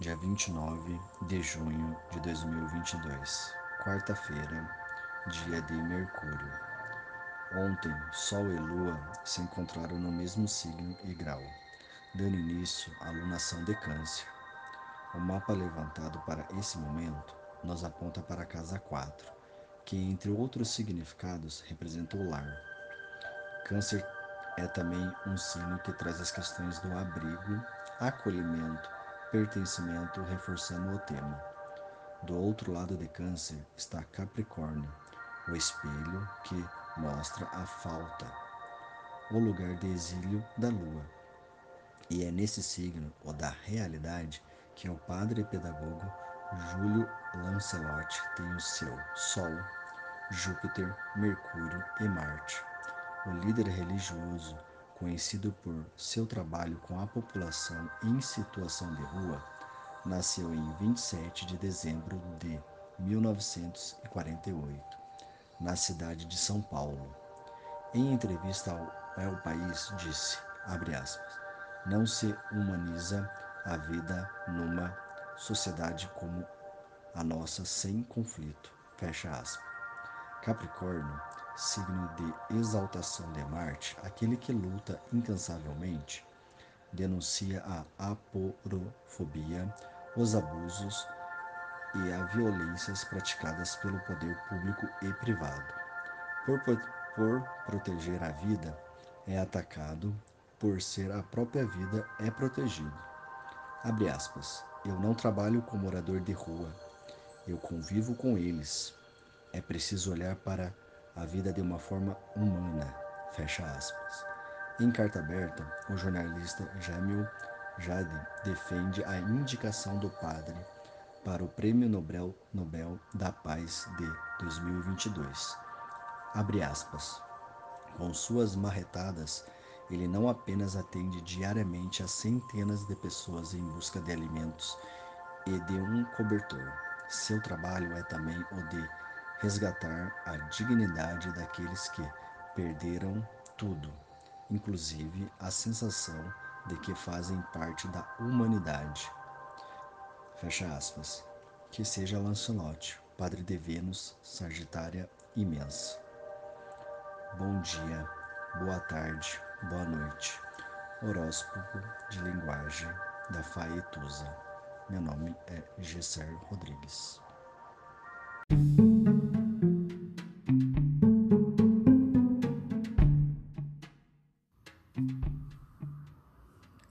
dia 29 de junho de 2022, quarta-feira, dia de Mercúrio. Ontem, Sol e Lua se encontraram no mesmo signo e grau, dando início à lunação de Câncer. O mapa levantado para esse momento nos aponta para a casa 4, que, entre outros significados, representa o lar. Câncer é também um signo que traz as questões do abrigo, acolhimento, pertencimento, reforçando o tema. Do outro lado de Câncer está Capricórnio, o espelho que mostra a falta, o lugar de exílio da Lua. E é nesse signo, o da realidade, que o padre pedagogo Júlio Lancelotti tem o seu Sol, Júpiter, Mercúrio e Marte. O líder religioso, conhecido por seu trabalho com a população em situação de rua, nasceu em 27 de dezembro de 1948, na cidade de São Paulo. Em entrevista ao El País, disse, aspas, não se humaniza a vida numa sociedade como a nossa sem conflito, fecha aspas. Capricórnio signo de exaltação de Marte, aquele que luta incansavelmente, denuncia a aporofobia, os abusos e as violências praticadas pelo poder público e privado. Por, por proteger a vida, é atacado, por ser a própria vida, é protegido. Abre aspas. Eu não trabalho com morador de rua. Eu convivo com eles. É preciso olhar para a vida de uma forma humana. Fecha aspas. Em carta aberta, o jornalista Jamil Jade defende a indicação do padre para o Prêmio Nobel, Nobel da Paz de 2022. Abre aspas. Com suas marretadas, ele não apenas atende diariamente a centenas de pessoas em busca de alimentos e de um cobertor. Seu trabalho é também o de resgatar a dignidade daqueles que perderam tudo, inclusive a sensação de que fazem parte da humanidade. Fecha aspas. Que seja Lancelotti, padre de Vênus, Sagitária imensa. Bom dia, boa tarde, boa noite. Horóscopo de linguagem da Faetusa. Meu nome é Gesser Rodrigues.